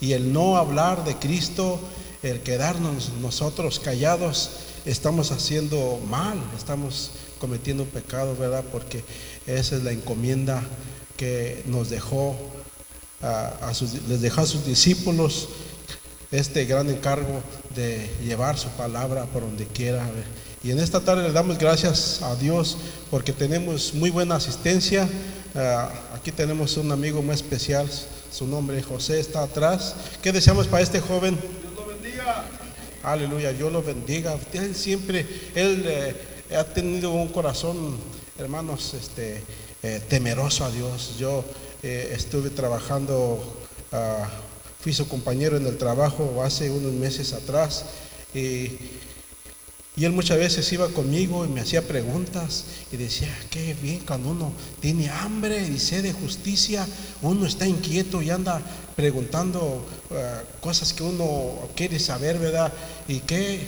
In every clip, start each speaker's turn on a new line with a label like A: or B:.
A: Y el no hablar de Cristo, el quedarnos nosotros callados, estamos haciendo mal, estamos cometiendo pecado, ¿verdad? Porque esa es la encomienda que nos dejó a, les dejó a sus discípulos este gran encargo de llevar su palabra por donde quiera. Y en esta tarde le damos gracias a Dios porque tenemos muy buena asistencia. Ah, aquí tenemos un amigo muy especial, su nombre José está atrás. ¿Qué deseamos para este joven?
B: Dios lo bendiga.
A: Aleluya, Dios lo bendiga. Él siempre, él eh, ha tenido un corazón, hermanos, este, eh, temeroso a Dios. Yo eh, estuve trabajando, uh, fui su compañero en el trabajo hace unos meses atrás y, y, él muchas veces iba conmigo y me hacía preguntas y decía, qué bien cuando uno tiene hambre y sed de justicia, uno está inquieto y anda preguntando uh, cosas que uno quiere saber, ¿verdad? Y qué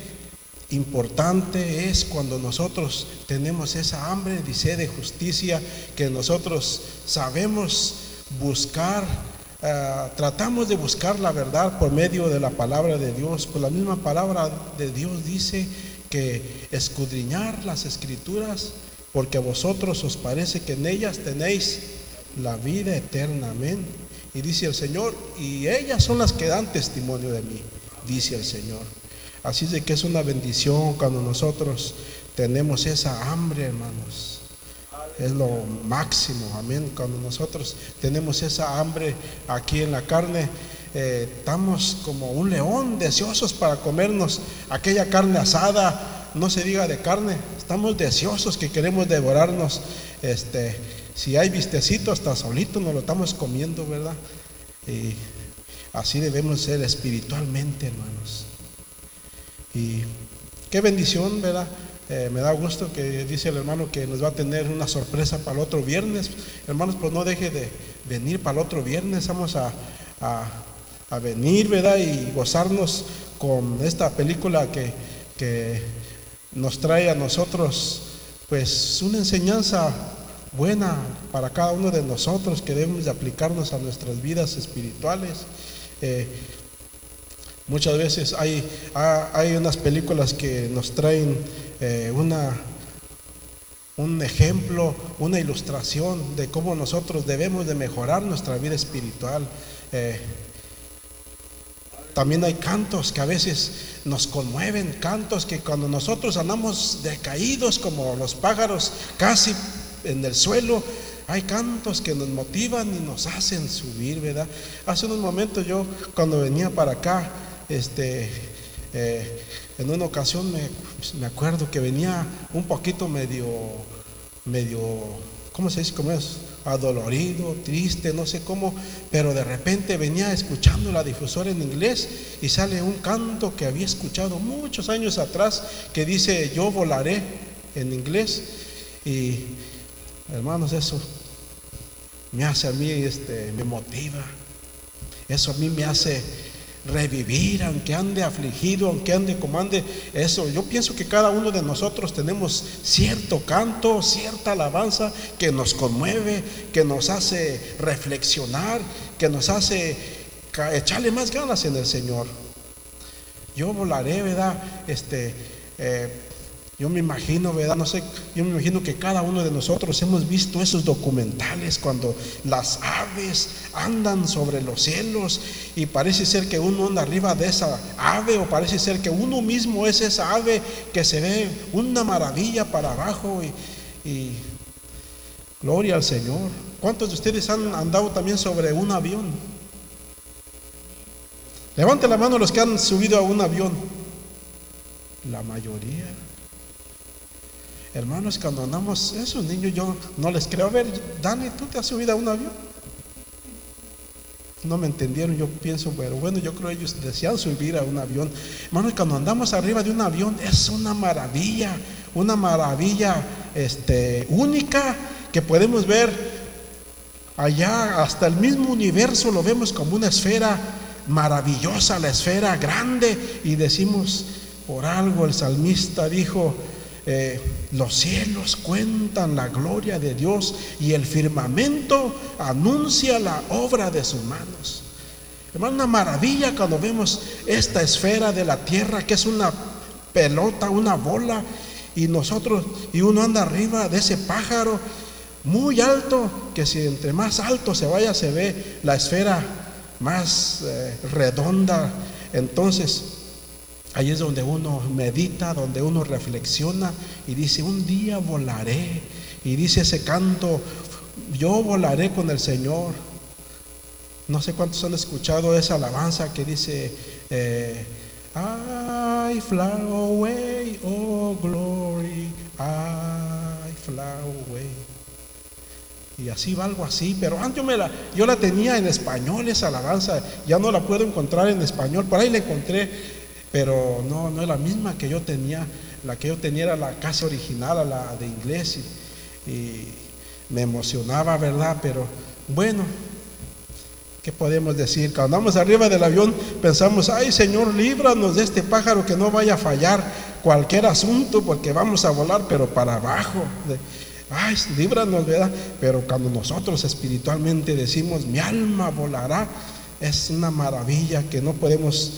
A: importante es cuando nosotros tenemos esa hambre y sed de justicia, que nosotros sabemos buscar, eh, tratamos de buscar la verdad por medio de la palabra de Dios. Pues la misma palabra de Dios dice que escudriñar las escrituras, porque a vosotros os parece que en ellas tenéis la vida eterna. Amén. Y dice el Señor, y ellas son las que dan testimonio de mí, dice el Señor. Así de que es una bendición cuando nosotros tenemos esa hambre, hermanos. Es lo máximo, amén. Cuando nosotros tenemos esa hambre aquí en la carne, eh, estamos como un león deseosos para comernos aquella carne asada, no se diga de carne, estamos deseosos que queremos devorarnos. Este, si hay vistecito, hasta solito nos lo estamos comiendo, ¿verdad? Y así debemos ser espiritualmente, hermanos. Y qué bendición, ¿verdad? Eh, me da gusto que dice el hermano que nos va a tener una sorpresa para el otro viernes. Hermanos, pues no deje de venir para el otro viernes. Vamos a, a, venir, ¿verdad? Y gozarnos con esta película que, que nos trae a nosotros, pues una enseñanza buena para cada uno de nosotros que debemos de aplicarnos a nuestras vidas espirituales. Eh, Muchas veces hay, hay unas películas que nos traen eh, una, un ejemplo, una ilustración de cómo nosotros debemos de mejorar nuestra vida espiritual. Eh, también hay cantos que a veces nos conmueven, cantos que cuando nosotros andamos decaídos como los pájaros casi en el suelo, hay cantos que nos motivan y nos hacen subir, ¿verdad? Hace unos momentos yo cuando venía para acá, este, eh, en una ocasión me, acuerdo que venía un poquito medio, medio, ¿cómo se dice? ¿Cómo es? Adolorido, triste, no sé cómo, pero de repente venía escuchando la difusora en inglés y sale un canto que había escuchado muchos años atrás que dice yo volaré en inglés. Y hermanos eso me hace a mí este me motiva. Eso a mí me hace revivir, aunque ande afligido, aunque ande como ande eso. Yo pienso que cada uno de nosotros tenemos cierto canto, cierta alabanza que nos conmueve, que nos hace reflexionar, que nos hace echarle más ganas en el Señor. Yo volaré, ¿verdad? Este, eh, yo me imagino, ¿verdad? No sé, yo me imagino que cada uno de nosotros hemos visto esos documentales cuando las aves andan sobre los cielos y parece ser que uno anda arriba de esa ave o parece ser que uno mismo es esa ave que se ve una maravilla para abajo y, gloria al Señor. ¿Cuántos de ustedes han andado también sobre un avión? Levante la mano los que han subido a un avión. La mayoría. Hermanos, cuando andamos, esos niños yo no les creo. A ver, Dani, ¿tú te has subido a un avión? No me entendieron, yo pienso, pero bueno, yo creo ellos desean subir a un avión. Hermanos, cuando andamos arriba de un avión es una maravilla, una maravilla este, única que podemos ver allá, hasta el mismo universo lo vemos como una esfera maravillosa, la esfera grande, y decimos, por algo el salmista dijo, eh, los cielos cuentan la gloria de Dios y el firmamento anuncia la obra de sus manos. Hermano, una maravilla cuando vemos esta esfera de la tierra que es una pelota, una bola, y nosotros, y uno anda arriba de ese pájaro muy alto, que si entre más alto se vaya se ve la esfera más eh, redonda. Entonces, ahí es donde uno medita, donde uno reflexiona y dice, un día volaré. Y dice ese canto, yo volaré con el Señor. No sé cuántos han escuchado esa alabanza que dice, eh, I fly away, oh glory, I fly away. Y así va algo así, pero antes yo, me la, yo la tenía en español esa alabanza, ya no la puedo encontrar en español, por ahí la encontré, pero no, no es la misma que yo tenía, la que yo tenía era la casa original, la de inglés, y me emocionaba, ¿verdad? Pero bueno, ¿Qué podemos decir? Cuando andamos arriba del avión pensamos, ay Señor, líbranos de este pájaro que no vaya a fallar cualquier asunto porque vamos a volar, pero para abajo. Ay, líbranos, ¿verdad? Pero cuando nosotros espiritualmente decimos, mi alma volará, es una maravilla que no podemos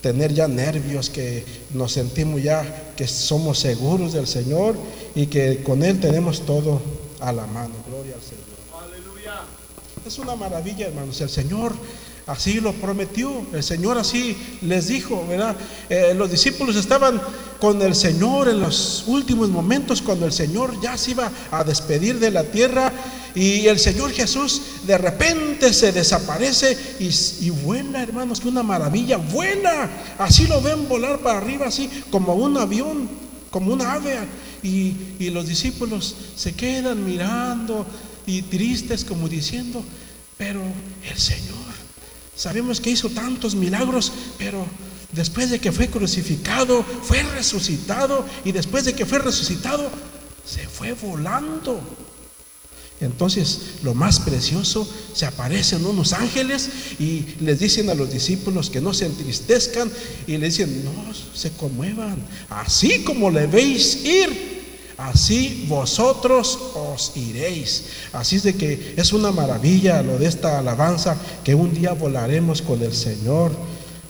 A: tener ya nervios, que nos sentimos ya que somos seguros del Señor y que con Él tenemos todo a la mano. Gloria al Señor. Es una maravilla, hermanos. El Señor así lo prometió. El Señor así les dijo, ¿verdad? Eh, los discípulos estaban con el Señor en los últimos momentos, cuando el Señor ya se iba a despedir de la tierra. Y el Señor Jesús de repente se desaparece y, vuela, hermanos, que una maravilla, vuela. Así lo ven volar para arriba, así como un avión, como una ave. Y, y los discípulos se quedan mirando y tristes como diciendo, pero el Señor, sabemos que hizo tantos milagros, pero después de que fue crucificado, fue resucitado y después de que fue resucitado, se fue volando. Entonces, lo más precioso, se aparecen unos ángeles y les dicen a los discípulos que no se entristezcan y les dicen, no se conmuevan, así como le veis ir, así vosotros os iréis. Así es de que es una maravilla lo de esta alabanza, que un día volaremos con el Señor.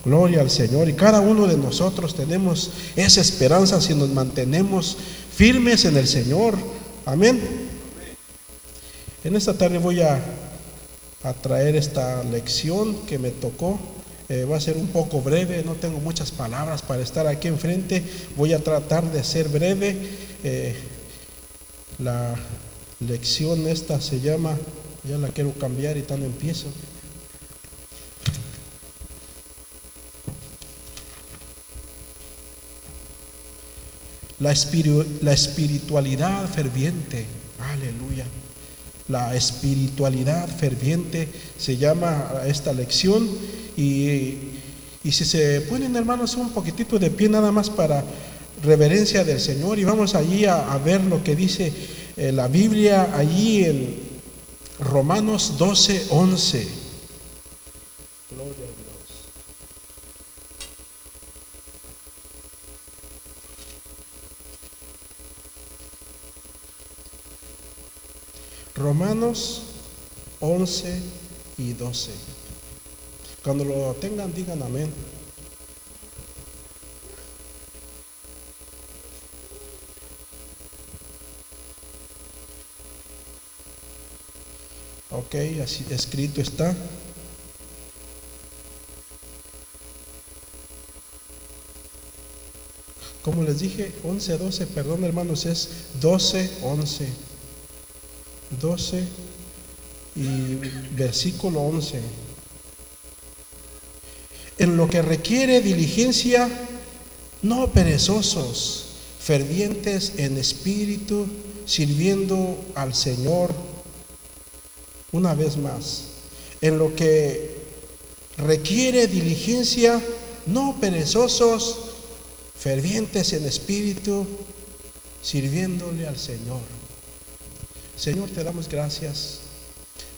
A: Gloria al Señor. Y cada uno de nosotros tenemos esa esperanza si nos mantenemos firmes en el Señor. Amén. En esta tarde voy a, a traer esta lección que me tocó. Eh, va a ser un poco breve, no tengo muchas palabras para estar aquí enfrente. Voy a tratar de ser breve eh, la lección esta se llama, ya la quiero cambiar y tan empiezo. La, la espiritualidad ferviente, aleluya. La espiritualidad ferviente se llama esta lección y, y si se ponen hermanos un poquitito de pie nada más para reverencia del Señor y vamos allí a, ver lo que dice eh, la Biblia allí en Romanos 12, 11. Romanos 11 y 12. Cuando lo tengan, digan amén. Ok, así escrito está. Como les dije, 11, 12, perdón hermanos, es 12, 11. 12 y versículo 11. En lo que requiere diligencia, no perezosos, fervientes en espíritu, sirviendo al Señor una vez más, en lo que requiere diligencia, no perezosos, fervientes en espíritu, sirviéndole al Señor. Señor, te damos gracias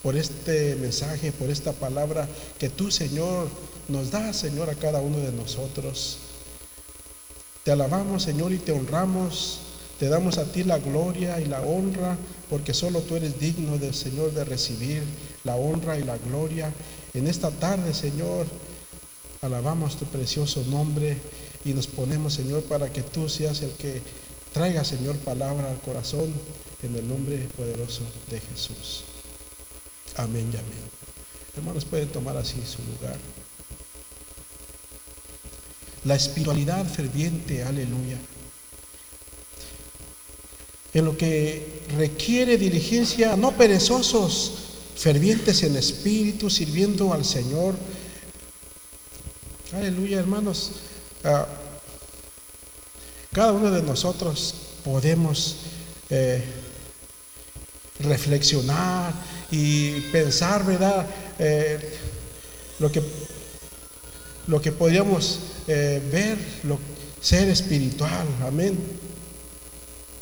A: por este mensaje, por esta palabra que tú, Señor, nos das, Señor, a cada uno de nosotros. Te alabamos, Señor, y te honramos. Te damos a ti la gloria y la honra, porque solo tú eres digno del Señor de recibir la honra y la gloria. En esta tarde, Señor, alabamos tu precioso nombre y nos ponemos, Señor, para que tú seas el que traiga, Señor, palabra al corazón en el nombre poderoso de Jesús. Amén y amén. Hermanos, pueden tomar así su lugar. La espiritualidad ferviente, aleluya. En lo que requiere diligencia, no perezosos, fervientes en espíritu, sirviendo al Señor. Aleluya, hermanos. Ah, cada uno de nosotros podemos eh, reflexionar y pensar, ¿verdad? Eh, lo que lo que podríamos eh, ver, lo, ser espiritual, amén.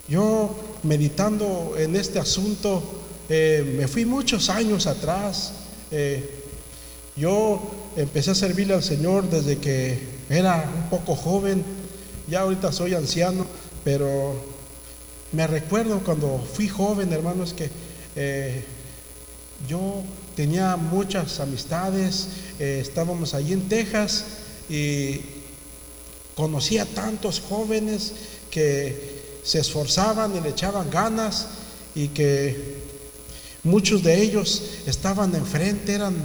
A: Yo meditando en este asunto, me fui muchos años atrás. yo empecé a servirle al Señor desde que era un poco joven ya ahorita soy anciano, pero me recuerdo cuando fui joven, hermanos, que eh, yo tenía muchas amistades, eh, estábamos allí en Texas y conocía tantos jóvenes que se esforzaban y le echaban ganas y que muchos de ellos estaban enfrente, eran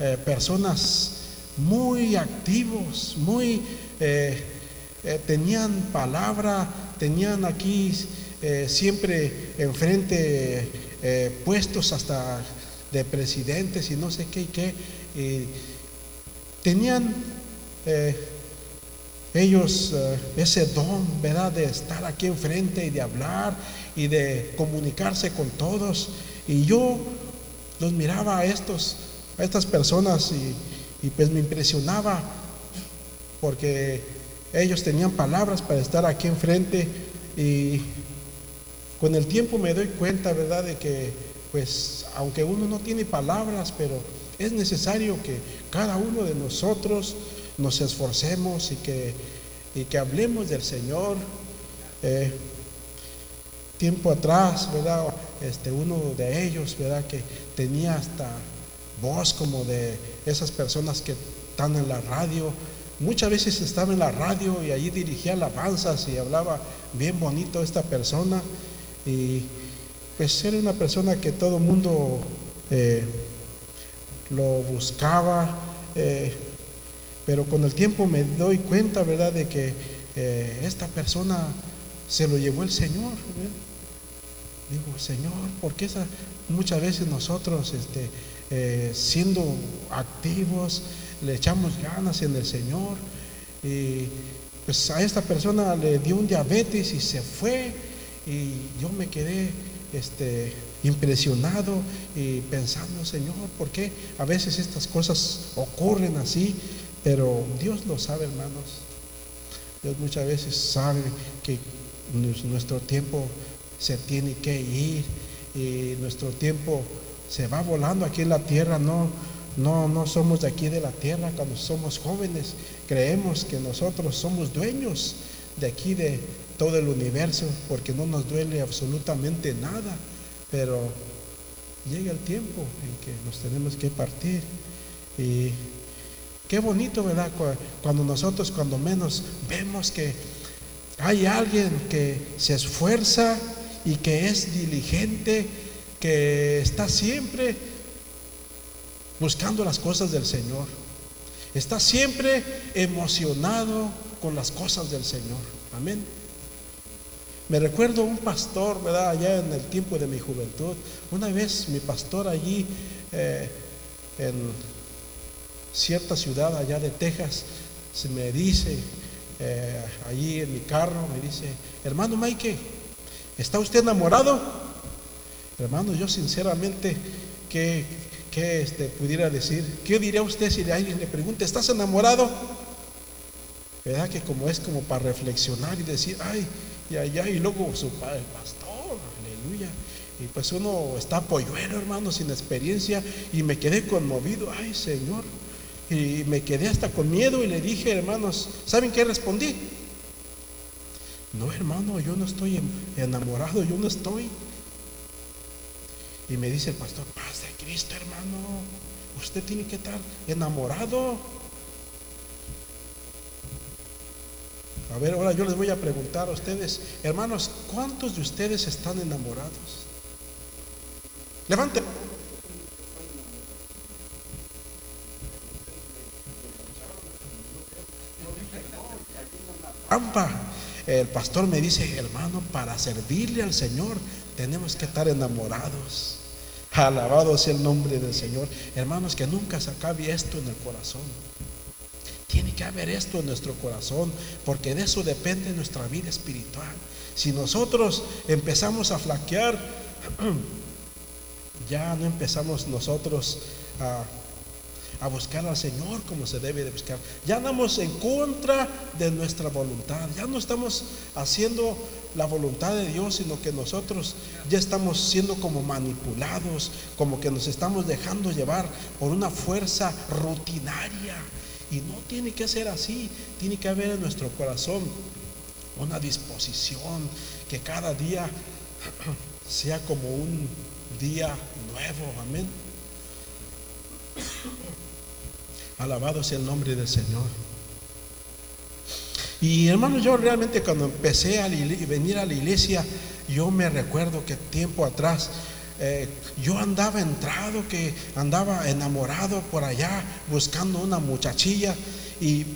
A: eh, personas muy activos, muy tenían palabra, tenían aquí eh, siempre enfrente eh, puestos hasta de presidentes y no sé qué y qué. tenían ellos ese don, ¿verdad?, de estar aquí enfrente y de hablar y de comunicarse con todos. Y yo los miraba a estos, a estas personas y, y pues me impresionaba porque ellos tenían palabras para estar aquí enfrente y con el tiempo me doy cuenta, ¿verdad?, de que pues aunque uno no tiene palabras, pero es necesario que cada uno de nosotros nos esforcemos y que, y que hablemos del Señor. Eh, tiempo atrás, ¿verdad? Este, uno de ellos, ¿verdad? Que tenía hasta voz como de esas personas que están en la radio, Muchas veces estaba en la radio y allí dirigía alabanzas y hablaba bien bonito esta persona. Y pues era una persona que todo el mundo eh, lo buscaba. Eh, pero con el tiempo me doy cuenta, ¿verdad?, de que eh, esta persona se lo llevó el Señor. Digo, Señor, porque esa, muchas veces nosotros, este, siendo activos, le echamos ganas en el Señor. Y pues a esta persona le dio un diabetes y se fue. Y yo me quedé este, impresionado y pensando, Señor, ¿por qué a veces estas cosas ocurren así? Pero Dios lo sabe, hermanos. Dios muchas veces sabe que nuestro tiempo se tiene que ir y nuestro tiempo se va volando aquí en la tierra, no, no, no somos de aquí de la tierra cuando somos jóvenes. Creemos que nosotros somos dueños de aquí de todo el universo porque no nos duele absolutamente nada. Pero llega el tiempo en que nos tenemos que partir. Y qué bonito, ¿verdad? Cuando nosotros, cuando menos, vemos que hay alguien que se esfuerza y que es diligente, que está siempre buscando las cosas del Señor. Está siempre emocionado con las cosas del Señor. Amén. Me recuerdo un pastor, ¿verdad? Allá en el tiempo de mi juventud. Una vez mi pastor allí eh, en cierta ciudad allá de Texas se me dice, eh, allí en mi carro, me dice, hermano Mike, ¿está usted enamorado? Hermano, yo sinceramente, que ¿qué este, pudiera decir? ¿Qué diría usted si alguien le pregunta, ¿estás enamorado? ¿Verdad? Que como es como para reflexionar y decir, ay, y allá, y luego su padre, pastor, aleluya. Y pues uno está polluelo, hermano, sin experiencia, y me quedé conmovido, ay, Señor. Y me quedé hasta con miedo y le dije, hermanos, ¿saben qué respondí? No, hermano, yo no estoy enamorado, yo no estoy. Y me dice el pastor, paz de Cristo, hermano. usted tiene que estar enamorado. A ver, ahora yo les voy a preguntar a ustedes, hermanos, ¿cuántos de ustedes están enamorados? Levanten. El pastor me dice, hermano, para servirle al Señor tenemos que estar enamorados. Alabado sea el nombre del Señor. Hermanos, que nunca se acabe esto en el corazón. Tiene que haber esto en nuestro corazón, porque de eso depende nuestra vida espiritual. Si nosotros empezamos a flaquear, ya no empezamos nosotros a buscar al Señor como se debe de buscar. Ya andamos en contra de nuestra voluntad. Ya no estamos haciendo la voluntad de Dios, sino que nosotros ya estamos siendo como manipulados, como que nos estamos dejando llevar por una fuerza rutinaria. Y no tiene que ser así. Tiene que haber en nuestro corazón una disposición que cada día sea como un día nuevo. Amén. Alabado sea el nombre del Señor. Y hermano, yo realmente cuando empecé a venir a la iglesia, yo me recuerdo que tiempo atrás eh, yo andaba entrado, que andaba enamorado por allá buscando una muchachilla y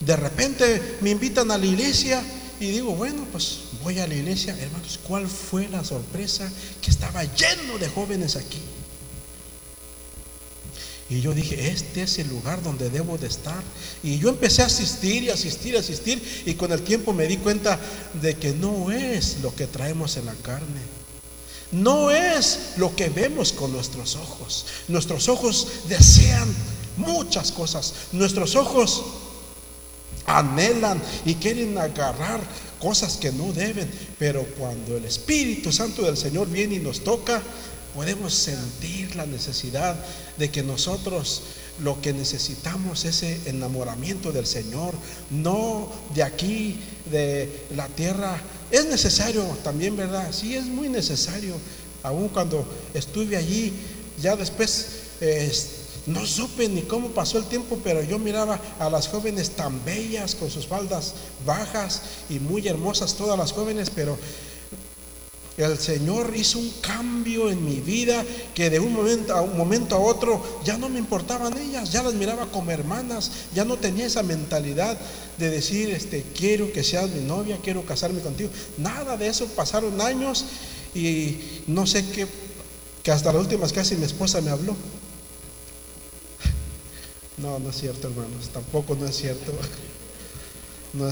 A: de repente me invitan a la iglesia y digo, bueno, pues voy a la iglesia. Hermanos, ¿cuál fue la sorpresa? Que estaba lleno de jóvenes aquí. Y yo dije, este es el lugar donde debo de estar. Y yo empecé a asistir y asistir y asistir. Y con el tiempo me di cuenta de que no es lo que traemos en la carne. No es lo que vemos con nuestros ojos. Nuestros ojos desean muchas cosas. Nuestros ojos anhelan y quieren agarrar cosas que no deben. Pero cuando el Espíritu Santo del Señor viene y nos toca, podemos sentir la necesidad de que nosotros lo que necesitamos es ese enamoramiento del Señor, no de aquí, de la tierra. Es necesario también, ¿verdad? Sí, es muy necesario. Aún cuando estuve allí, ya después no supe ni cómo pasó el tiempo, pero yo miraba a las jóvenes tan bellas con sus faldas bajas y muy hermosas todas las jóvenes, pero el Señor hizo un cambio en mi vida que de un momento a otro ya no me importaban ellas, ya las miraba como hermanas, ya no tenía esa mentalidad de decir, este, quiero que seas mi novia, quiero casarme contigo. Nada de eso, pasaron años y no sé qué, que hasta las últimas casi mi esposa me habló. No, no es cierto, hermanos, tampoco no es cierto. No,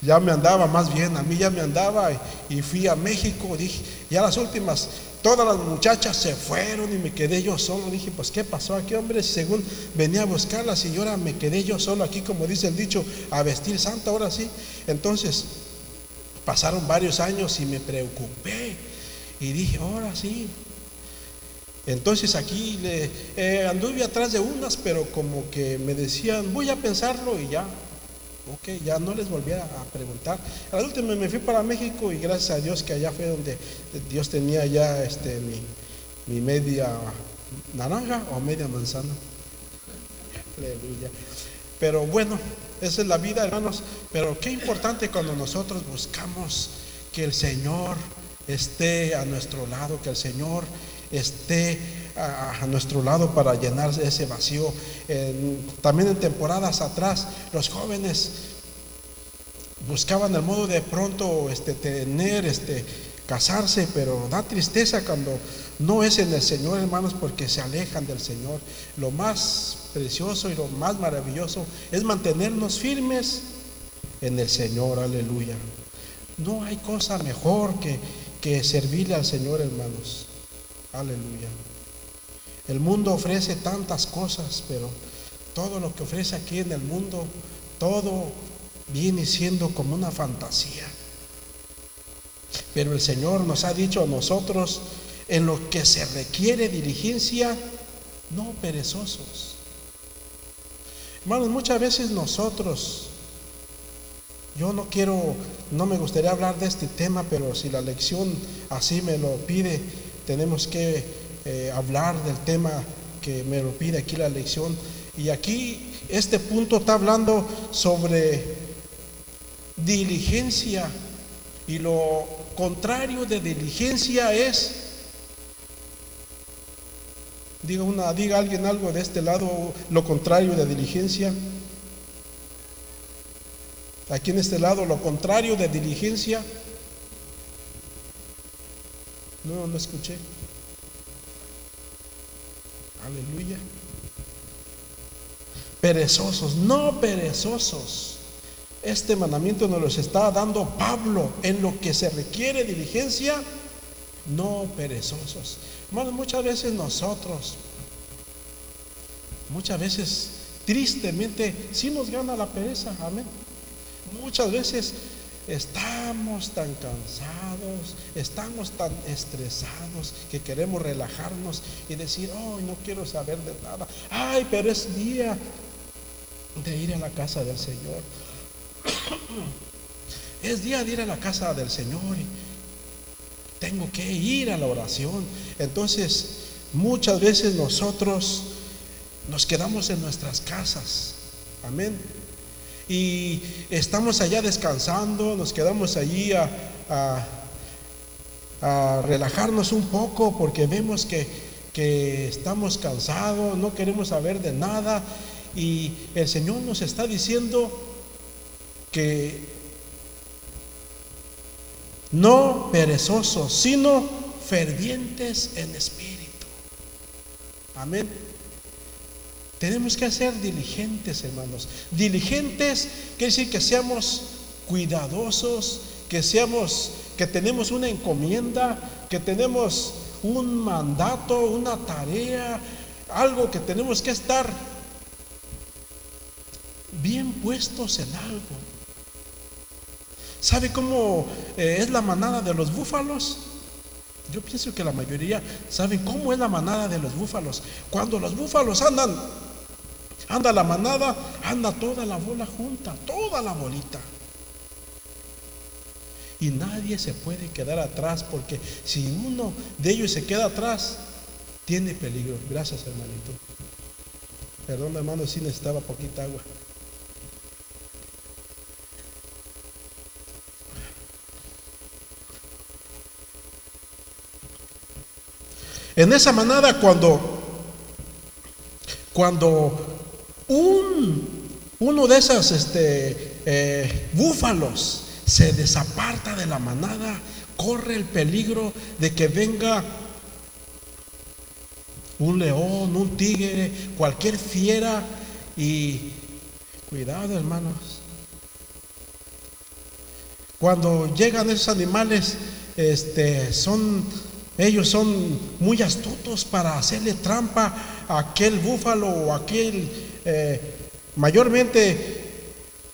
A: ya me andaba más bien, a mí ya me andaba y, fui a México, dije, ya las últimas, todas las muchachas se fueron y me quedé yo solo, dije, pues ¿qué pasó aquí, hombre? Según venía a buscarlas y ahora me quedé yo solo aquí, como dice el dicho, a vestir santa, ahora sí. Entonces, pasaron varios años y me preocupé y dije, ahora sí. Entonces aquí le, eh, anduve atrás de unas, pero como que me decían, voy a pensarlo y ya, Ok, ya no les volví a preguntar. Al último me fui para México y gracias a Dios que allá fue donde Dios tenía ya este, mi, media naranja o media manzana. Aleluya. Pero bueno, esa es la vida, hermanos. Pero qué importante cuando nosotros buscamos que el Señor esté a nuestro lado, que el Señor esté a, nuestro lado para llenar ese vacío. también en temporadas atrás, los jóvenes buscaban el modo de pronto este, tener, este, casarse, pero da tristeza cuando no es en el Señor, hermanos, porque se alejan del Señor. Lo más precioso y lo más maravilloso es mantenernos firmes en el Señor, aleluya. No hay cosa mejor que, que servirle al Señor, hermanos. Aleluya. El mundo ofrece tantas cosas, pero todo lo que ofrece aquí en el mundo, todo viene siendo como una fantasía. Pero el Señor nos ha dicho a nosotros, en lo que se requiere diligencia, no perezosos. Hermanos, muchas veces nosotros, yo no quiero, no me gustaría hablar de este tema, pero si la lección así me lo pide, tenemos que eh, hablar del tema que me lo pide aquí la lección. Y aquí este punto está hablando sobre diligencia. Y lo contrario de diligencia es, diga, una, diga alguien algo de este lado, lo contrario de diligencia. Aquí en este lado, lo contrario de diligencia. No, no escuché. Aleluya. Perezosos, no perezosos. Este mandamiento nos los está dando Pablo en lo que se requiere diligencia, no perezosos. Muchas veces nosotros, muchas veces tristemente, sí nos gana la pereza, amén. Muchas veces estamos tan cansados, estamos tan estresados que queremos relajarnos y decir, oh, no quiero saber de nada. Ay, pero es día de ir a la casa del Señor. Es día de ir a la casa del Señor tengo que ir a la oración. Entonces, muchas veces nosotros nos quedamos en nuestras casas. Amén y estamos allá descansando, nos quedamos allí a, relajarnos un poco porque vemos que, estamos cansados, no queremos saber de nada y el Señor nos está diciendo que no perezosos, sino fervientes en espíritu. Amén. Tenemos que ser diligentes, hermanos. Diligentes quiere decir que seamos cuidadosos, que seamos, que tenemos una encomienda, que tenemos un mandato, una tarea, algo que tenemos que estar bien puestos en algo. ¿Sabe cómo eh, es la manada de los búfalos? Yo pienso que la mayoría saben cómo es la manada de los búfalos. Cuando los búfalos andan Anda la manada, anda toda la bola junta, toda la bolita. Y nadie se puede quedar atrás porque si uno de ellos se queda atrás, tiene peligro. Gracias, hermanito. Perdón, hermano, si necesitaba poquita agua. En esa manada cuando cuando un, uno de esos este, eh, búfalos se desaparta de la manada, corre el peligro de que venga un león, un tigre, cualquier fiera y cuidado hermanos. Cuando llegan esos animales, este, son, ellos son muy astutos para hacerle trampa a aquel búfalo o aquel eh, mayormente,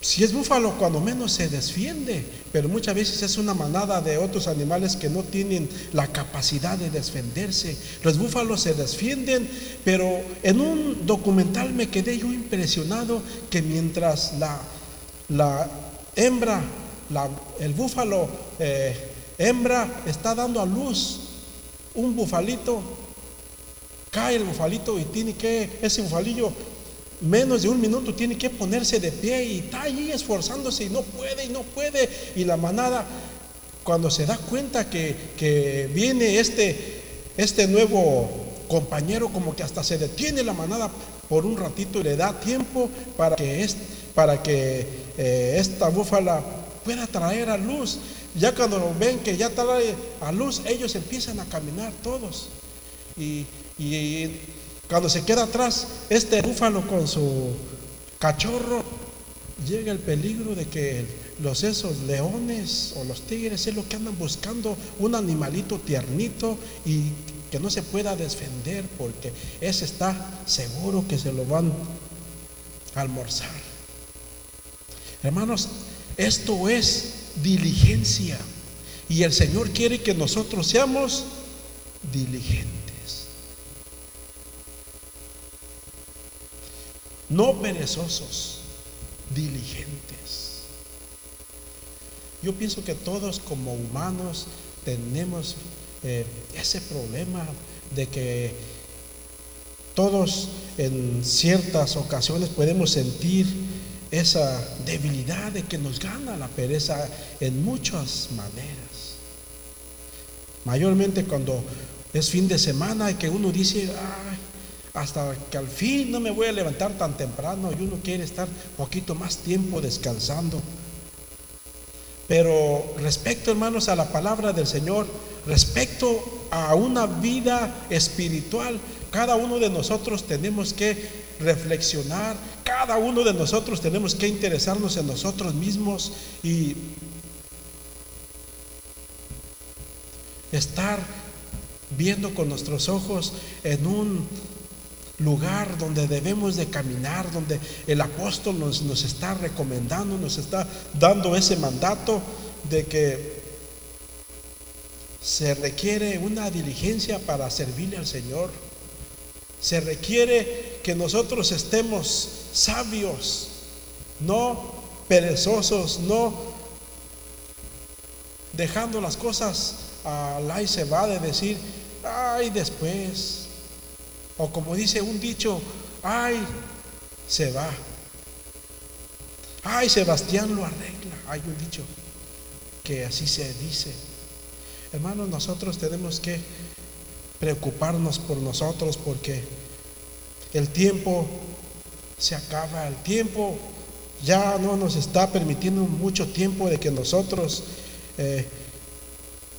A: si es búfalo, cuando menos se defiende, pero muchas veces es una manada de otros animales que no tienen la capacidad de defenderse. Los búfalos se defienden, pero en un documental me quedé yo impresionado que mientras la, la hembra, el búfalo eh, hembra está dando a luz un bufalito, cae el bufalito y tiene que ese bufalillo menos de un minuto tiene que ponerse de pie y está ahí esforzándose y no puede y no puede. Y la manada, cuando se da cuenta que, viene este, este nuevo compañero, como que hasta se detiene la manada por un ratito y le da tiempo para que, para que eh, esta búfala pueda traer a luz. Ya cuando ven que ya trae a luz, ellos empiezan a caminar todos. y cuando se queda atrás este búfalo con su cachorro, llega el peligro de que los esos leones o los tigres es lo que andan buscando un animalito tiernito y que no se pueda defender porque ese está seguro que se lo van a almorzar. Hermanos, esto es diligencia y el Señor quiere que nosotros seamos diligentes. No perezosos, diligentes. Yo pienso que todos como humanos tenemos eh, ese problema de que Todos en ciertas ocasiones podemos sentir esa debilidad de que nos gana la pereza en muchas maneras. Mayormente cuando es fin de semana y que uno dice, hasta que al fin no me voy a levantar tan temprano y uno quiere estar poquito más tiempo descansando. Pero respecto, hermanos, a la palabra del Señor, respecto a una vida espiritual, cada uno de nosotros tenemos que reflexionar, cada uno de nosotros tenemos que interesarnos en nosotros mismos y estar viendo con nuestros ojos en un lugar donde debemos de caminar, donde el apóstol nos, nos, está recomendando, nos está dando ese mandato de que se requiere una diligencia para servirle al Señor. Se requiere que nosotros estemos sabios, no perezosos, no dejando las cosas a la y se va de decir, ay, después. O como dice un dicho, ay, se va. Ay, Sebastián lo arregla. Hay un dicho que así se dice. Hermanos, nosotros tenemos que preocuparnos por nosotros porque el tiempo se acaba, el tiempo ya no nos está permitiendo mucho tiempo de que nosotros eh,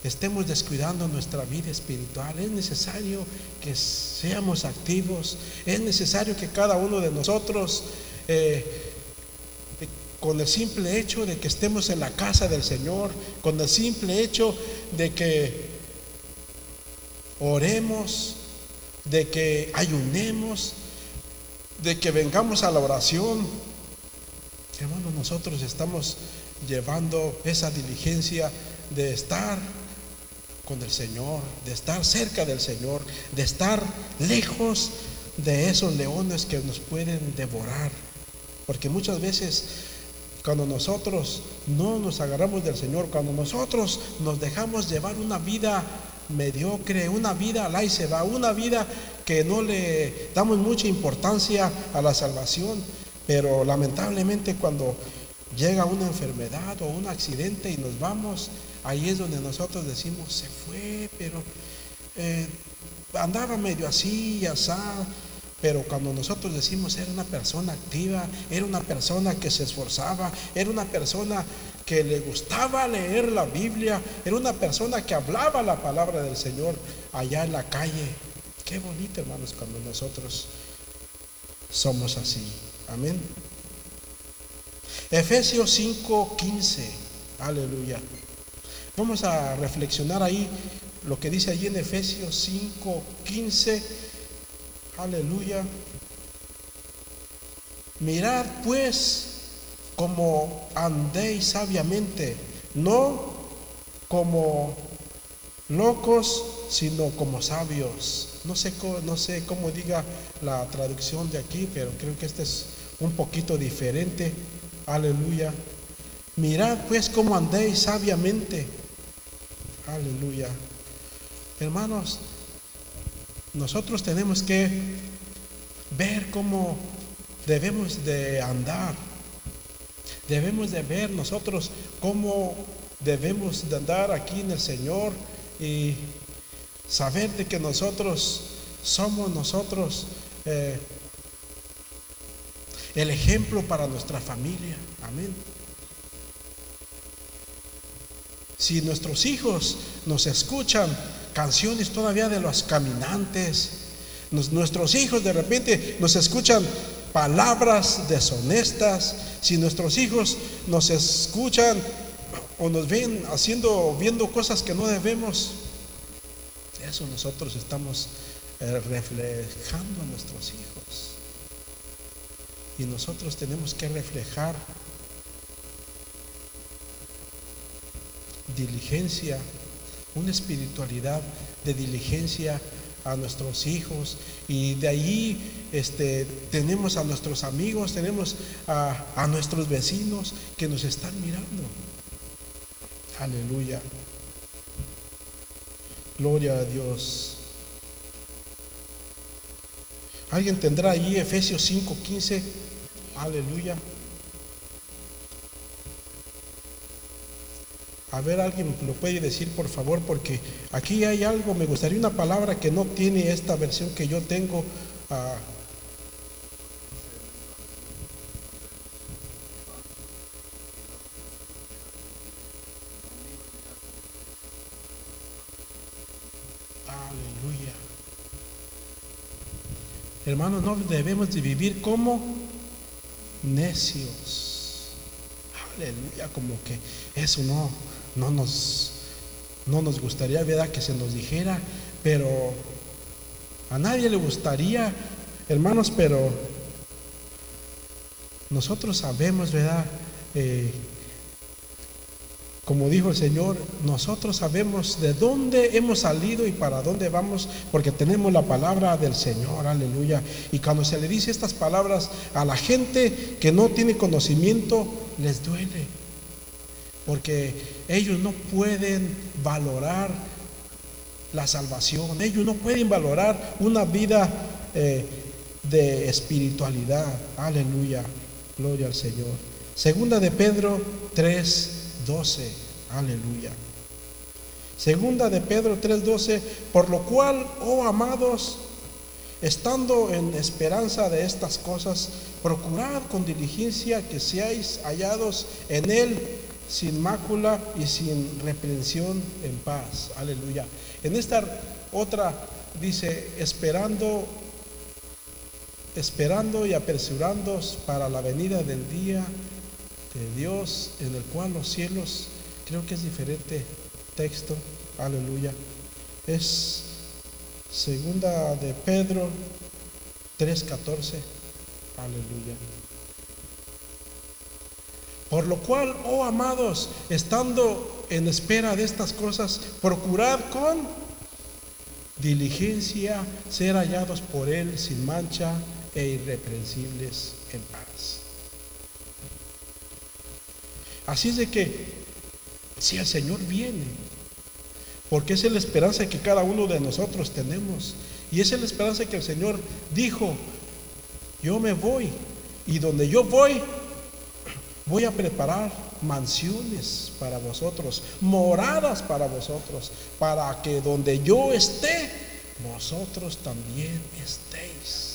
A: estemos descuidando nuestra vida espiritual. Es necesario que seamos activos, es necesario que cada uno de nosotros, eh, con el simple hecho de que estemos en la casa del Señor, con el simple hecho de que oremos, de que ayunemos, de que vengamos a la oración. Hermanos, nosotros estamos llevando esa diligencia de estar con el Señor, de estar cerca del Señor, de estar lejos de esos leones que nos pueden devorar. Porque muchas veces cuando nosotros no nos agarramos del Señor, cuando nosotros nos dejamos llevar una vida mediocre, una vida y se va, una vida que no le damos mucha importancia a la salvación, pero lamentablemente cuando llega una enfermedad o un accidente y nos vamos, ahí es donde nosotros decimos, se fue, pero eh, andaba medio así y así. Pero cuando nosotros decimos era una persona activa, era una persona que se esforzaba, era una persona que le gustaba leer la Biblia, era una persona que hablaba la palabra del Señor allá en la calle. Qué bonito, hermanos, cuando nosotros somos así. Amén. Efesios 5:15. Aleluya. Vamos a reflexionar ahí lo que dice allí en Efesios 5:15. Aleluya. Mirad pues como andéis sabiamente, no como locos, sino como sabios. No sé, no sé cómo diga la traducción de aquí, pero creo que este es un poquito diferente. Aleluya. Mirad pues cómo andéis sabiamente. Aleluya. Hermanos, nosotros tenemos que ver cómo debemos de andar Debemos de ver nosotros cómo debemos de andar aquí en el Señor y saber de que nosotros somos nosotros eh, el ejemplo para nuestra familia. Amén. Si nuestros hijos nos escuchan canciones todavía de los caminantes, nuestros hijos de repente nos escuchan palabras deshonestas, si nuestros hijos nos escuchan o nos ven haciendo, viendo cosas que no debemos, eso nosotros estamos eh, reflejando a nuestros hijos. Y nosotros tenemos que reflejar diligencia, una espiritualidad de diligencia a nuestros hijos y de ahí este, tenemos a nuestros amigos, tenemos a, a nuestros vecinos que nos están mirando. Aleluya. Gloria a Dios. ¿Alguien tendrá ahí Efesios 5:15? Aleluya. A ver, alguien lo puede decir, por favor, porque aquí hay algo, me gustaría una palabra que no tiene esta versión que yo tengo. Ah, aleluya. Hermanos, no debemos de vivir como necios. Aleluya, como que eso no, no nos, no nos gustaría, ¿verdad? Que se nos dijera, pero a nadie le gustaría, hermanos, pero nosotros sabemos, ¿verdad? Eh, como dijo el Señor, nosotros sabemos de dónde hemos salido y para dónde vamos, porque tenemos la palabra del Señor, aleluya. Y cuando se le dice estas palabras a la gente que no tiene conocimiento, les duele, porque ellos no pueden valorar la salvación, ellos no pueden valorar una vida eh, de espiritualidad, aleluya, gloria al Señor. Segunda de Pedro 3, 12. Aleluya. Segunda de Pedro 3:12, por lo cual, oh amados, estando en esperanza de estas cosas, procurad con diligencia que seáis hallados en él sin mácula y sin reprensión en paz. Aleluya. En esta otra dice, esperando esperando y apresurándoos para la venida del día de Dios en el cual los cielos, creo que es diferente texto, aleluya, es segunda de Pedro 3.14, aleluya. Por lo cual, oh amados, estando en espera de estas cosas, procurad con diligencia ser hallados por Él sin mancha e irreprensibles en paz. Así es de que si el Señor viene, porque es la esperanza que cada uno de nosotros tenemos, y es la esperanza que el Señor dijo, yo me voy, y donde yo voy, voy a preparar mansiones para vosotros, moradas para vosotros, para que donde yo esté, vosotros también estéis.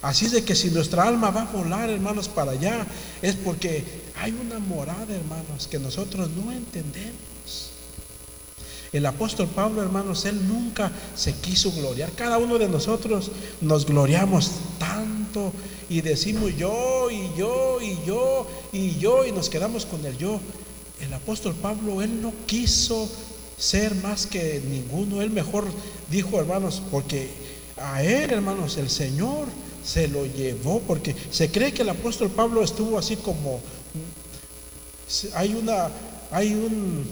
A: Así es de que si nuestra alma va a volar, hermanos, para allá, es porque hay una morada, hermanos, que nosotros no entendemos. El apóstol Pablo, hermanos, él nunca se quiso gloriar. Cada uno de nosotros nos gloriamos tanto y decimos yo y yo y yo y yo y nos quedamos con el yo. El apóstol Pablo, él no quiso ser más que ninguno. Él mejor dijo, hermanos, porque a él, hermanos, el Señor se lo llevó, porque se cree que el apóstol Pablo estuvo así como, hay una, hay un,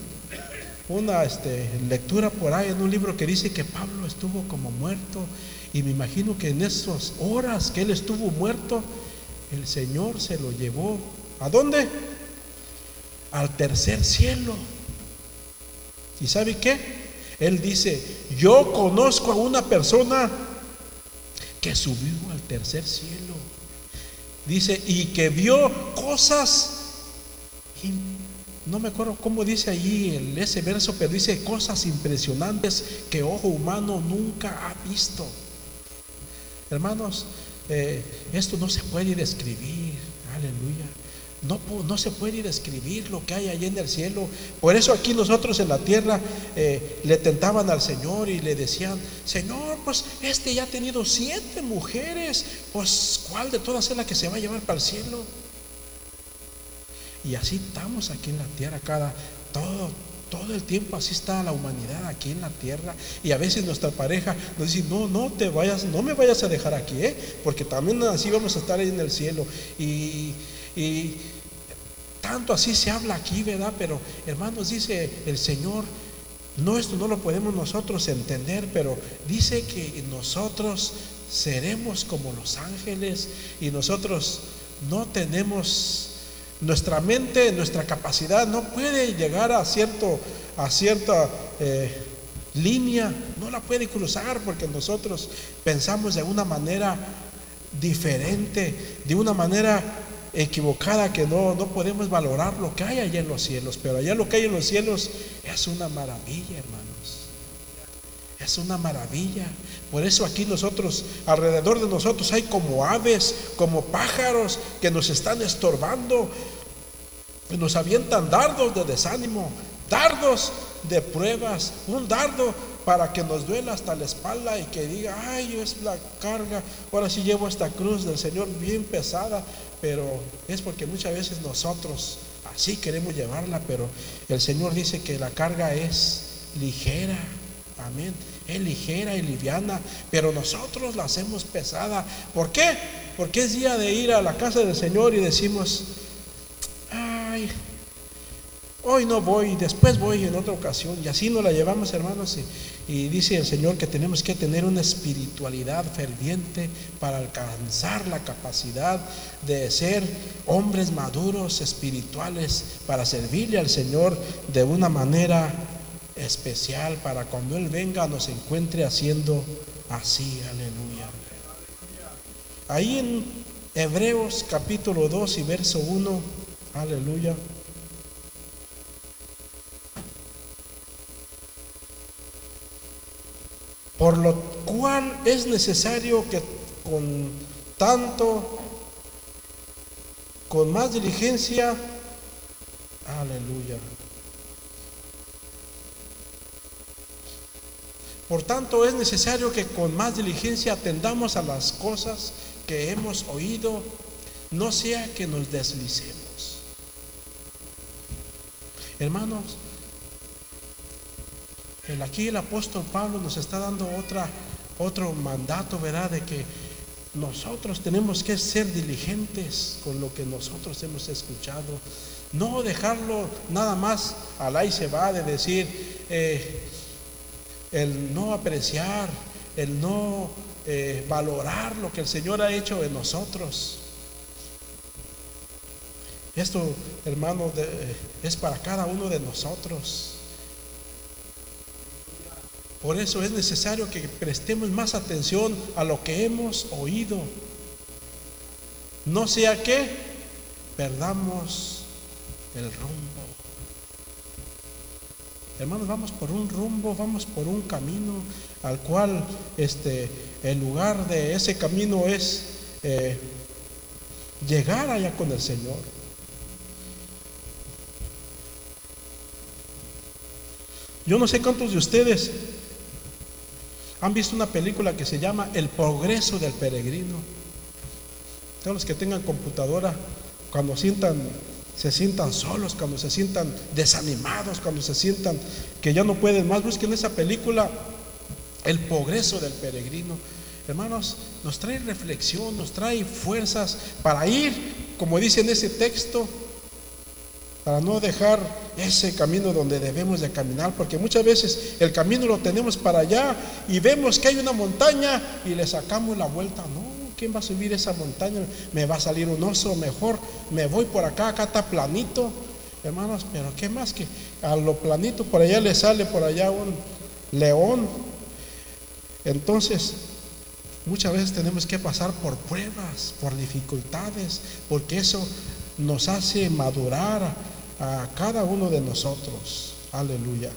A: una este, lectura por ahí en un libro que dice que Pablo estuvo como muerto, y me imagino que en esas horas que él estuvo muerto, el Señor se lo llevó. ¿A dónde? Al tercer cielo. ¿Y sabe qué? Él dice, yo conozco a una persona que subió al tercer cielo. Dice, y que vio cosas, no me acuerdo cómo dice allí ese verso, pero dice cosas impresionantes que ojo humano nunca ha visto. Hermanos, eh, esto no se puede describir, aleluya. No, no, se puede describir lo que hay allí en el cielo. Por eso aquí nosotros en la tierra eh, le tentaban al Señor y le decían, Señor, pues este ya ha tenido siete mujeres, pues ¿cuál de todas es la que se va a llevar para el cielo? Y así estamos aquí en la tierra, cada, todo, todo el tiempo así está la humanidad aquí en la tierra. Y a veces nuestra pareja nos dice, no, no te vayas, no me vayas a dejar aquí, ¿eh? porque también así vamos a estar ahí en el cielo. Y y tanto así se habla aquí, ¿verdad? Pero hermanos, dice el Señor, no esto no lo podemos nosotros entender, pero dice que nosotros seremos como los ángeles y nosotros no tenemos nuestra mente, nuestra capacidad no puede llegar a cierto, a cierta, eh, línea, no la puede cruzar porque nosotros pensamos de una manera diferente, de una manera equivocada que no, no podemos valorar lo que hay allá en los cielos, pero allá lo que hay en los cielos es una maravilla, hermanos. Es una maravilla. Por eso aquí nosotros, alrededor de nosotros hay como aves, como pájaros que nos están estorbando, que nos avientan dardos de desánimo, dardos de pruebas, un dardo para que nos duela hasta la espalda y que diga, ay, es la carga, ahora sí llevo esta cruz del Señor bien pesada, pero es porque muchas veces nosotros así queremos llevarla, pero el Señor dice que la carga es ligera, amén, es ligera y liviana, pero nosotros la hacemos pesada. ¿Por qué? Porque es día de ir a la casa del Señor y decimos, ay, Hoy no voy, después voy en otra ocasión. Y así nos la llevamos, hermanos. Y, y, dice el Señor que tenemos que tener una espiritualidad ferviente para alcanzar la capacidad de ser hombres maduros, espirituales, para servirle al Señor de una manera especial, para cuando Él venga nos encuentre haciendo así. Aleluya. Ahí en Hebreos capítulo 2 y verso 1, aleluya. Por lo cual es necesario que con tanto, con más diligencia, aleluya. Por tanto, es necesario que con más diligencia atendamos a las cosas que hemos oído, no sea que nos deslicemos. Hermanos, el, aquí el apóstol Pablo nos está dando otra, otro mandato, ¿verdad? De que nosotros tenemos que ser diligentes con lo que nosotros hemos escuchado. No dejarlo nada más al ahí se va de decir eh, el no apreciar, el no eh, valorar lo que el Señor ha hecho en nosotros. Esto, hermano, es para cada uno de nosotros. Por eso es necesario que prestemos más atención a lo que hemos oído. No sea que perdamos el rumbo. Hermanos, vamos por un rumbo, vamos por un camino al cual este, el lugar de ese camino es eh, llegar allá con el Señor. Yo no sé cuántos de ustedes ¿Han visto una película que se llama El progreso del peregrino? Todos los que tengan computadora, cuando sientan, se sientan solos, cuando se sientan desanimados, cuando se sientan que ya no pueden más, busquen esa película, El progreso del peregrino. Hermanos, nos trae reflexión, nos trae fuerzas para ir, como dice en ese texto, para no dejar ese camino donde debemos de caminar, porque muchas veces el camino lo tenemos para allá y vemos que hay una montaña y le sacamos la vuelta. No, ¿quién va a subir esa montaña? Me va a salir un oso, mejor me voy por acá, acá está planito. Hermanos, pero ¿qué más que a lo planito por allá le sale por allá un león? Entonces, muchas veces tenemos que pasar por pruebas, por dificultades, porque eso nos hace madurar a cada uno de nosotros. Aleluya.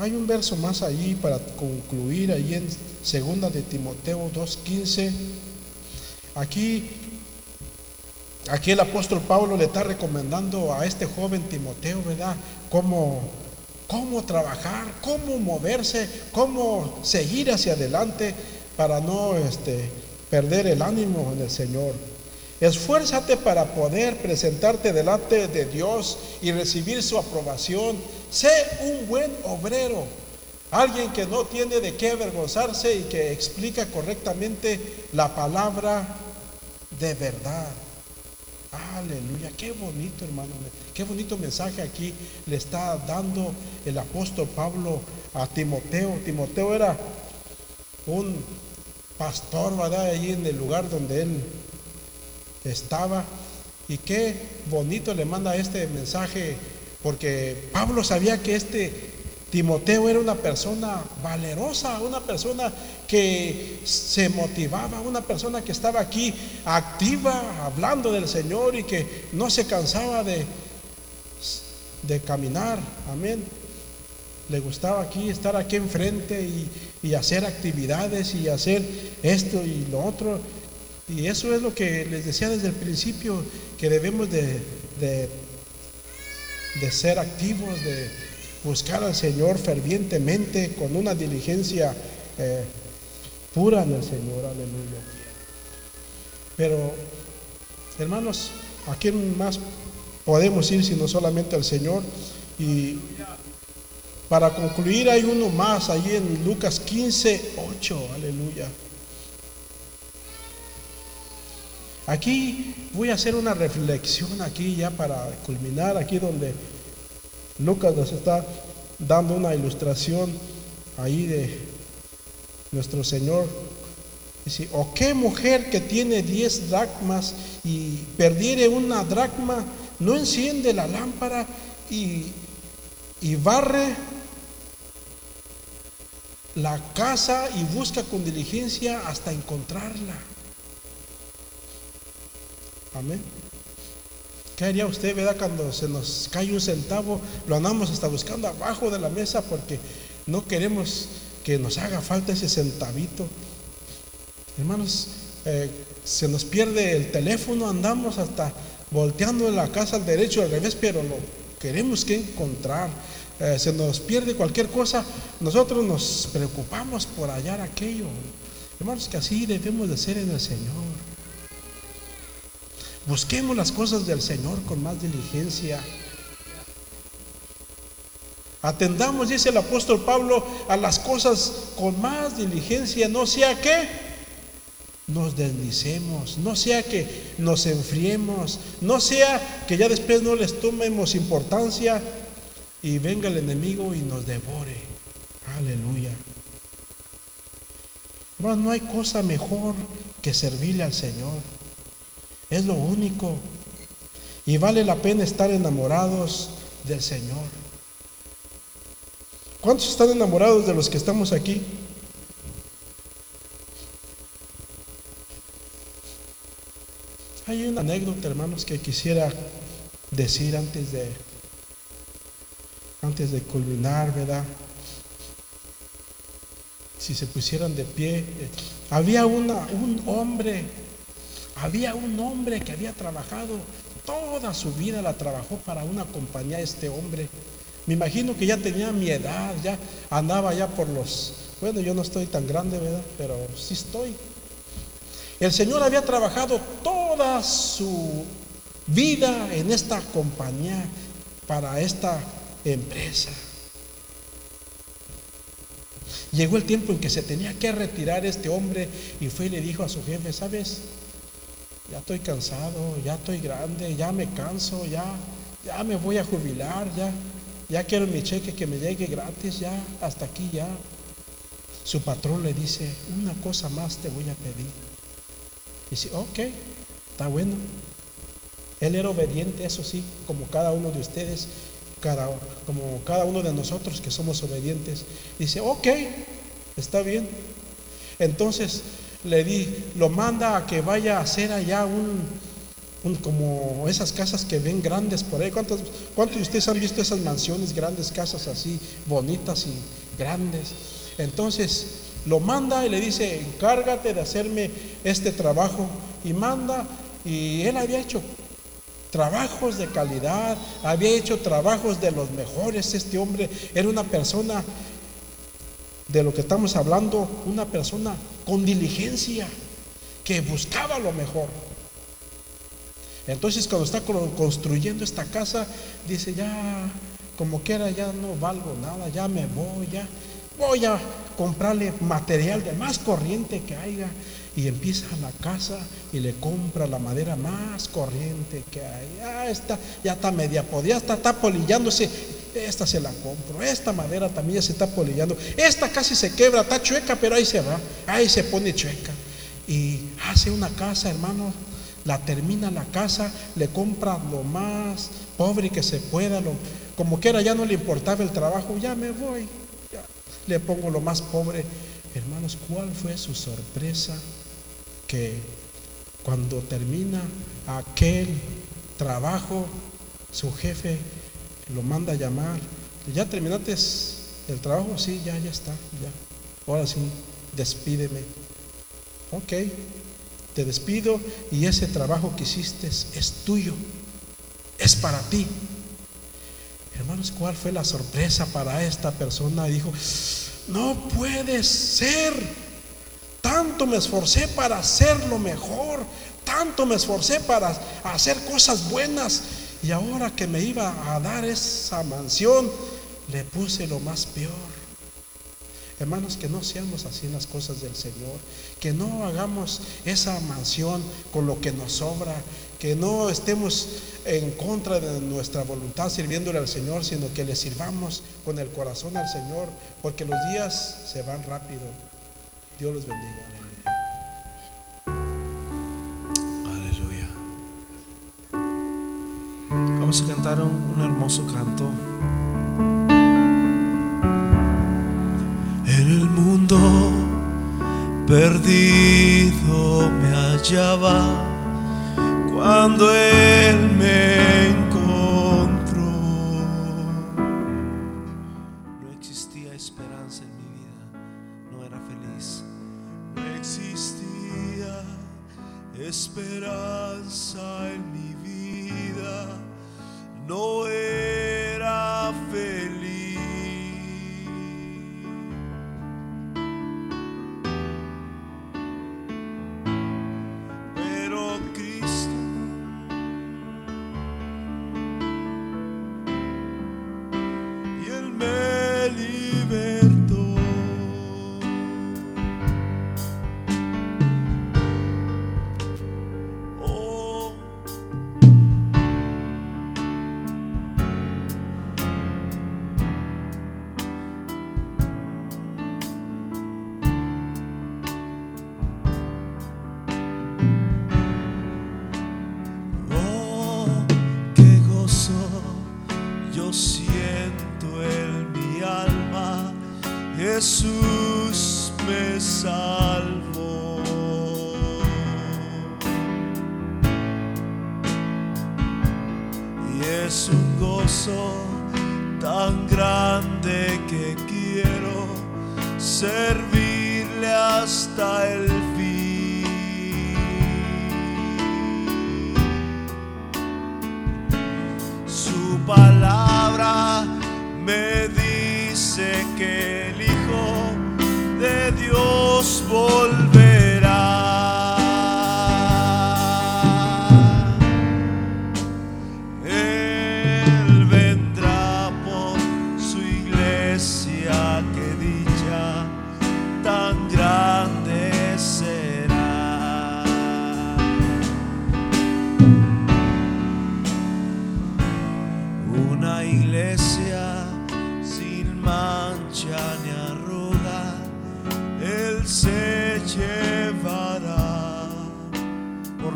A: Hay un verso más allí para concluir, ahí en segunda de Timoteo 2.15. Aquí, aquí el apóstol Pablo le está recomendando a este joven Timoteo, ¿verdad? Cómo, cómo trabajar, cómo moverse, cómo seguir hacia adelante para no este, perder el ánimo en el Señor. Esfuérzate para poder presentarte delante de Dios y recibir su aprobación. Sé un buen obrero, alguien que no tiene de qué avergonzarse y que explica correctamente la palabra de verdad. Aleluya, qué bonito hermano, qué bonito mensaje aquí le está dando el apóstol Pablo a Timoteo. Timoteo era un pastor, ¿verdad? Allí en el lugar donde él estaba. Y qué bonito le manda este mensaje porque Pablo sabía que este Timoteo era una persona valerosa, una persona que se motivaba, una persona que estaba aquí activa, hablando del Señor y que no se cansaba de, de caminar. Amén. Le gustaba aquí estar aquí enfrente y, y hacer actividades y hacer esto y lo otro. Y eso es lo que les decía desde el principio, que debemos de, de, de ser activos, de buscar al Señor fervientemente, con una diligencia eh, pura en el Señor, aleluya. Pero, hermanos, ¿a quién más podemos ir sino solamente al Señor? Y para concluir hay uno más allí en Lucas 15, 8, aleluya. Aquí voy a hacer una reflexión aquí ya para culminar, aquí donde Lucas nos está dando una ilustración ahí de nuestro Señor. Dice, o qué mujer que tiene diez dracmas y perdiere una dracma, no enciende la lámpara y, y barre la casa y busca con diligencia hasta encontrarla. Amén. ¿Qué haría usted, verdad, cuando se nos cae un centavo? Lo andamos hasta buscando abajo de la mesa porque no queremos que nos haga falta ese centavito. Hermanos, eh, se nos pierde el teléfono, andamos hasta volteando en la casa al derecho, al revés, pero lo queremos que encontrar. Eh, se nos pierde cualquier cosa, nosotros nos preocupamos por hallar aquello. Hermanos, que así debemos de ser en el Señor. Busquemos las cosas del Señor con más diligencia. Atendamos, dice el apóstol Pablo, a las cosas con más diligencia, no sea que nos deslicemos, no sea que nos enfriemos, no sea que ya después no les tomemos importancia y venga el enemigo y nos devore. Aleluya. no hay cosa mejor que servirle al Señor. Es lo único. Y vale la pena estar enamorados del Señor. ¿Cuántos están enamorados de los que estamos aquí? Hay una anécdota, hermanos, que quisiera decir antes de antes de culminar, ¿verdad? Si se pusieran de pie, había una, un hombre había un hombre que había trabajado toda su vida, la trabajó para una compañía este hombre. Me imagino que ya tenía mi edad, ya andaba ya por los... Bueno, yo no estoy tan grande, ¿verdad? Pero sí estoy. El Señor había trabajado toda su vida en esta compañía para esta empresa. Llegó el tiempo en que se tenía que retirar este hombre y fue y le dijo a su jefe, ¿sabes? Ya estoy cansado, ya estoy grande, ya me canso, ya, ya me voy a jubilar, ya, ya quiero mi cheque que me llegue gratis, ya, hasta aquí ya. Su patrón le dice, una cosa más te voy a pedir. Dice, ok, está bueno. Él era obediente, eso sí, como cada uno de ustedes, como cada uno de nosotros que somos obedientes. Dice, ok, está bien. Entonces le di, lo manda a que vaya a hacer allá un, como esas casas que ven grandes por ahí. ¿Cuántos, ¿Cuántos de ustedes han visto esas mansiones, grandes casas así, bonitas y grandes? Entonces lo manda y le dice, encárgate de hacerme este trabajo. Y manda, y él había hecho trabajos de calidad, había hecho trabajos de los mejores. Este hombre era una persona de lo que estamos hablando, una persona con diligencia, que buscaba lo mejor. Entonces cuando está construyendo esta casa, dice, ya como quiera, ya no valgo nada, ya me voy, ya voy a comprarle material de más corriente que haya. Y empieza la casa y le compra la madera más corriente que hay. Ya está, ya está media podía, está, está polillándose esta se la compro, esta madera también ya se está polillando, esta casi se quebra, está chueca, pero ahí se va, ahí se pone chueca. Y hace una casa, hermano, la termina la casa, le compra lo más pobre que se pueda, lo como que era, ya no le importaba el trabajo, ya me voy, le pongo lo más pobre. Hermanos, ¿cuál fue su sorpresa? Que cuando termina aquel trabajo, su jefe lo manda a llamar. ¿Ya terminaste el trabajo? Sí, ya, ya está, ya. Ahora sí, despídeme. Ok, te despido y ese trabajo que hiciste es tuyo, es para ti. Hermanos, ¿cuál fue la sorpresa para esta persona? Dijo, no puede ser. Tanto me esforcé para hacerlo mejor, tanto me esforcé para hacer cosas buenas y ahora que me iba a dar esa mansión, le puse lo más peor. Hermanos, que no seamos así en las cosas del Señor, que no hagamos esa mansión con lo que nos sobra, que no estemos en contra de nuestra voluntad sirviéndole al Señor, sino que le sirvamos con el corazón al Señor, porque los días se van rápido. Dios los bendiga.
B: Vamos a un hermoso canto. En el mundo perdido me hallaba cuando Él me encontró. No existía esperanza en mi vida, no era feliz. No existía esperanza en mi vida, no era feliz.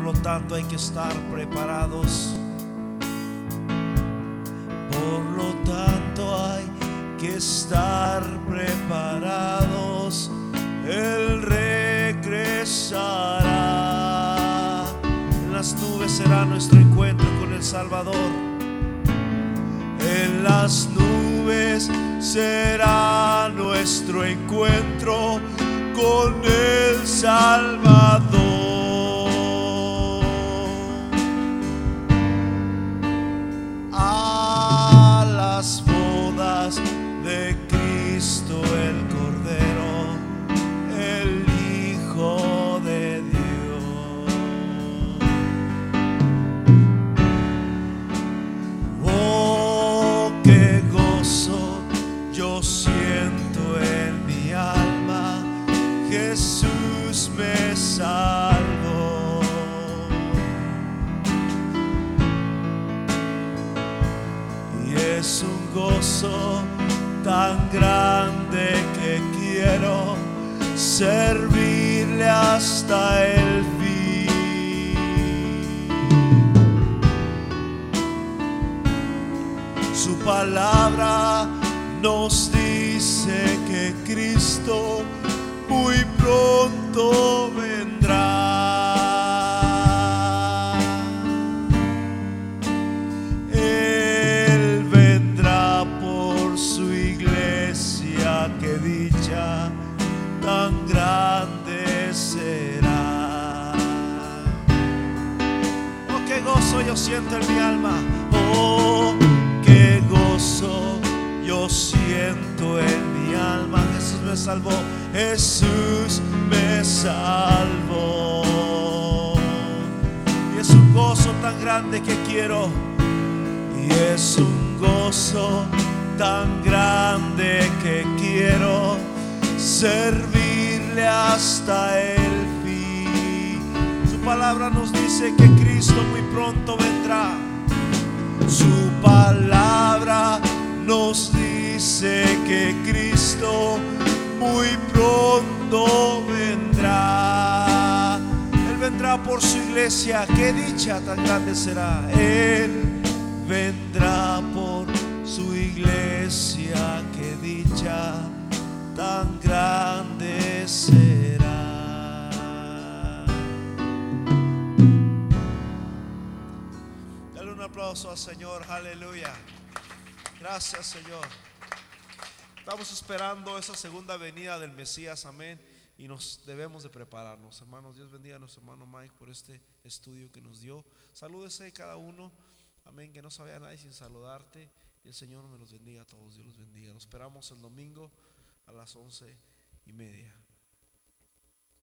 B: Lo tanto hay que estar preparados. Por lo tanto hay que estar preparados. Él regresará. En las nubes será nuestro encuentro con el Salvador. En las nubes será nuestro encuentro con el Salvador. Servirle hasta el fin. Su palabra nos dice que Cristo muy pronto iglesia, qué dicha tan grande será. Él vendrá por su iglesia, qué dicha tan grande será. Dale un aplauso al Señor, aleluya. Gracias, Señor. Estamos esperando esa segunda venida del Mesías, amén. Y nos debemos de prepararnos, hermanos. Dios bendiga a nuestro hermano Mike por este estudio que nos dio. Salúdese cada uno, amén. Que no sabía nadie sin saludarte. Y el Señor me los bendiga a todos. Dios los bendiga. Nos esperamos el domingo a las once y media.